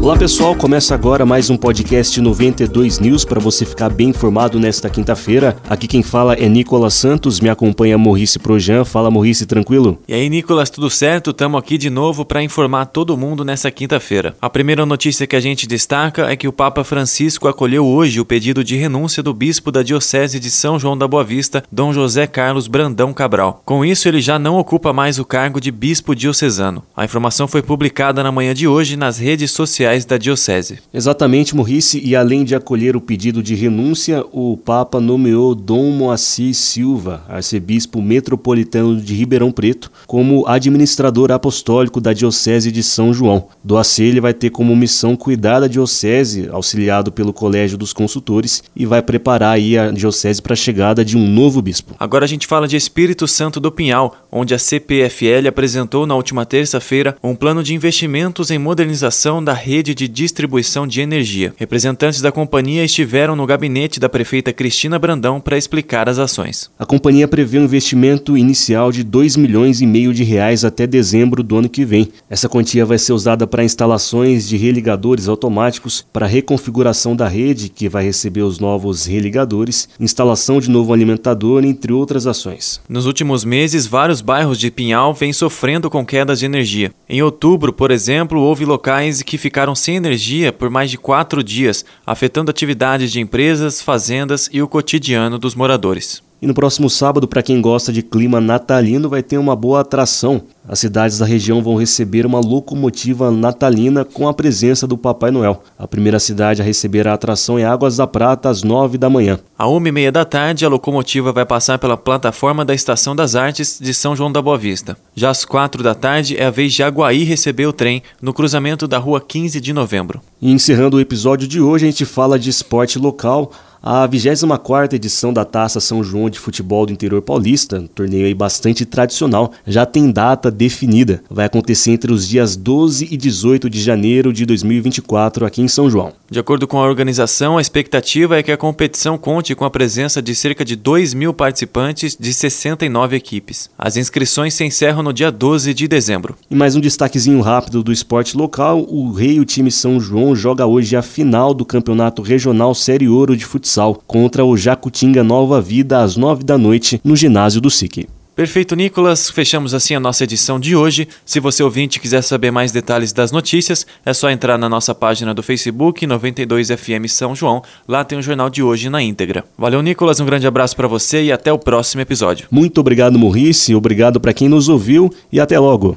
Olá pessoal, começa agora mais um podcast 92 News para você ficar bem informado nesta quinta-feira. Aqui quem fala é Nicolas Santos, me acompanha Maurice Projan. Fala Maurice, tranquilo? E aí Nicolas, tudo certo? Estamos aqui de novo para informar todo mundo nessa quinta-feira. A primeira notícia que a gente destaca é que o Papa Francisco acolheu hoje o pedido de renúncia do bispo da Diocese de São João da Boa Vista, Dom José Carlos Brandão Cabral. Com isso, ele já não ocupa mais o cargo de bispo diocesano. A informação foi publicada na manhã de hoje nas redes sociais da Diocese. Exatamente, Morrice, e além de acolher o pedido de renúncia, o Papa nomeou Dom Moacir Silva, arcebispo metropolitano de Ribeirão Preto, como administrador apostólico da Diocese de São João. Do ele vai ter como missão cuidar da Diocese, auxiliado pelo Colégio dos Consultores, e vai preparar aí a Diocese para a chegada de um novo bispo. Agora a gente fala de Espírito Santo do Pinhal, onde a CPFL apresentou na última terça-feira um plano de investimentos em modernização da rede rede de distribuição de energia. Representantes da companhia estiveram no gabinete da prefeita Cristina Brandão para explicar as ações. A companhia prevê um investimento inicial de 2 milhões e meio de reais até dezembro do ano que vem. Essa quantia vai ser usada para instalações de religadores automáticos, para reconfiguração da rede, que vai receber os novos religadores, instalação de novo alimentador, entre outras ações. Nos últimos meses, vários bairros de Pinhal vêm sofrendo com quedas de energia. Em outubro, por exemplo, houve locais que ficaram ficaram sem energia por mais de quatro dias, afetando atividades de empresas, fazendas e o cotidiano dos moradores. E no próximo sábado, para quem gosta de clima natalino, vai ter uma boa atração. As cidades da região vão receber uma locomotiva natalina com a presença do Papai Noel. A primeira cidade a receber a atração é Águas da Prata, às nove da manhã. À uma e meia da tarde, a locomotiva vai passar pela plataforma da Estação das Artes de São João da Boa Vista. Já às quatro da tarde, é a vez de Aguaí receber o trem no cruzamento da rua 15 de novembro. E encerrando o episódio de hoje, a gente fala de esporte local. A 24ª edição da Taça São João de Futebol do Interior Paulista, um torneio aí bastante tradicional, já tem data definida. Vai acontecer entre os dias 12 e 18 de janeiro de 2024 aqui em São João. De acordo com a organização, a expectativa é que a competição conte com a presença de cerca de 2 mil participantes de 69 equipes. As inscrições se encerram no dia 12 de dezembro. E mais um destaquezinho rápido do esporte local: o Rei, o time São João, joga hoje a final do Campeonato Regional Série Ouro de Futsal futsal contra o Jacutinga Nova Vida às 9 da noite no ginásio do SIC. Perfeito, Nicolas. Fechamos assim a nossa edição de hoje. Se você ouvinte quiser saber mais detalhes das notícias, é só entrar na nossa página do Facebook 92FM São João. Lá tem o jornal de hoje na íntegra. Valeu, Nicolas. Um grande abraço para você e até o próximo episódio. Muito obrigado, Maurice. Obrigado para quem nos ouviu e até logo.